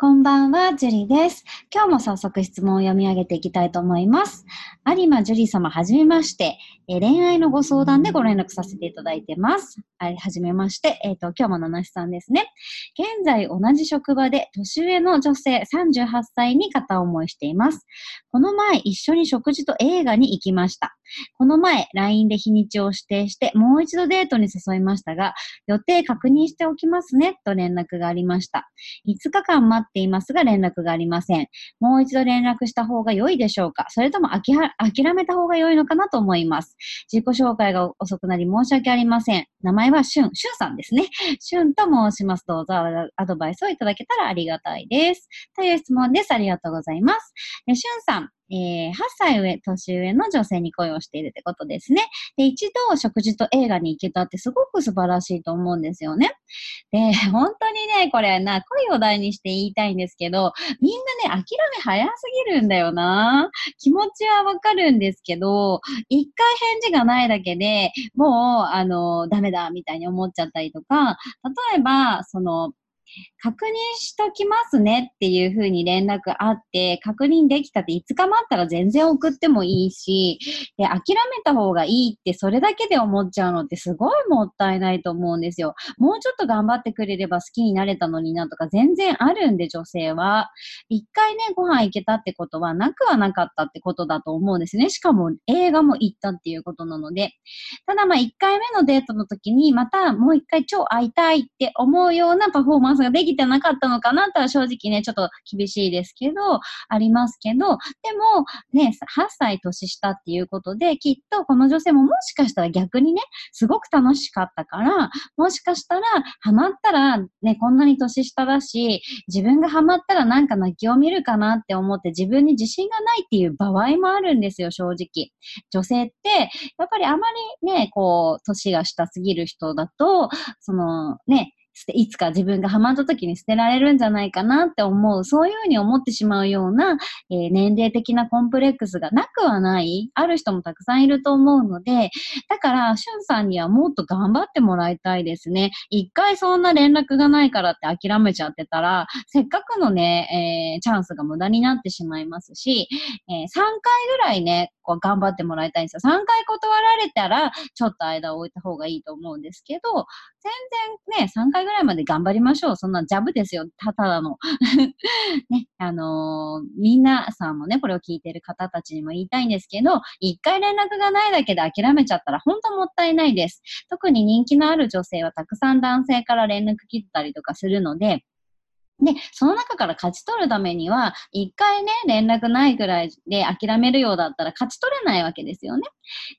こんばんは、ジュリです。今日も早速質問を読み上げていきたいと思います。有馬ジュリ様、はじめまして。え、恋愛のご相談でご連絡させていただいてます。はい、はじめまして。えっ、ー、と、今日も七しさんですね。現在同じ職場で年上の女性38歳に片思いしています。この前一緒に食事と映画に行きました。この前 LINE で日にちを指定してもう一度デートに誘いましたが、予定確認しておきますねと連絡がありました。5日間待っていますが連絡がありません。もう一度連絡した方が良いでしょうか？それとも諦めた方が良いのかなと思います。自己紹介が遅くなり申し訳ありません。名前はしゅん、しゅんさんですね。しゅんと申します。どうぞアドバイスをいただけたらありがたいです。という質問です。ありがとうございます。しゅんさん、えー、8歳上、年上の女性に恋をしているってことですね。で、一度食事と映画に行けたってすごく素晴らしいと思うんですよね。で、本当にね、これな、恋を題にして言いたいんですけど、みんなね、諦め早すぎるんだよな。気持ちはわかるんですけど、一回返事がないだけでもう、あの、ダメだ、みたいに思っちゃったりとか、例えば、その、確認しときますねっていう風に連絡あって、確認できたって5日待ったら全然送ってもいいし、で、諦めた方がいいってそれだけで思っちゃうのってすごいもったいないと思うんですよ。もうちょっと頑張ってくれれば好きになれたのになとか全然あるんで女性は。一回ね、ご飯行けたってことはなくはなかったってことだと思うんですね。しかも映画も行ったっていうことなので。ただまあ1回目のデートの時にまたもう1回超会いたいって思うようなパフォーマンスができてなかったのかなとは正直ね、ちょっと厳しいですけど、ありますけど、でも、ね、8歳年下っていうことで、きっとこの女性ももしかしたら逆にね、すごく楽しかったから、もしかしたら、ハマったら、ね、こんなに年下だし、自分がハマったらなんか泣きを見るかなって思って自分に自信がないっていう場合もあるんですよ、正直。女性って、やっぱりあまりね、こう、年が下すぎる人だと、そのね、いつか自分がハマった時に捨てられるんじゃないかなって思う、そういうふうに思ってしまうような、えー、年齢的なコンプレックスがなくはない、ある人もたくさんいると思うので、だから、しゅんさんにはもっと頑張ってもらいたいですね。一回そんな連絡がないからって諦めちゃってたら、せっかくのね、えー、チャンスが無駄になってしまいますし、えー、3回ぐらいね、こう頑張ってもらいたいんですよ。3回断られたら、ちょっと間を置いた方がいいと思うんですけど、全然ね、3回ぐらいぐらいまで頑張りましょう。そんなジャブですよ。ただの。ね、あのー、みなさんもね、これを聞いてる方たちにも言いたいんですけど、1回連絡がないだけで諦めちゃったら本当もったいないです。特に人気のある女性はたくさん男性から連絡切ったりとかするので、で、その中から勝ち取るためには、一回ね、連絡ないぐらいで諦めるようだったら勝ち取れないわけですよね。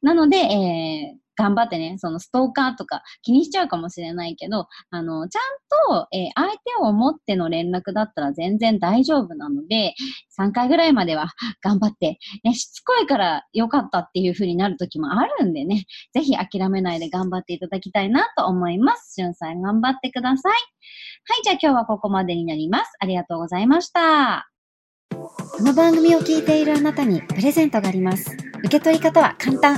なので、えー、頑張ってね、そのストーカーとか気にしちゃうかもしれないけど、あの、ちゃんと、えー、相手を思っての連絡だったら全然大丈夫なので、3回ぐらいまでは頑張って、ね、しつこいから良かったっていう風になる時もあるんでね、ぜひ諦めないで頑張っていただきたいなと思います。しゅんさん頑張ってください。はい、じゃあ今日はここまでになります。ありがとうございました。この番組を聞いているあなたにプレゼントがあります。受け取り方は簡単。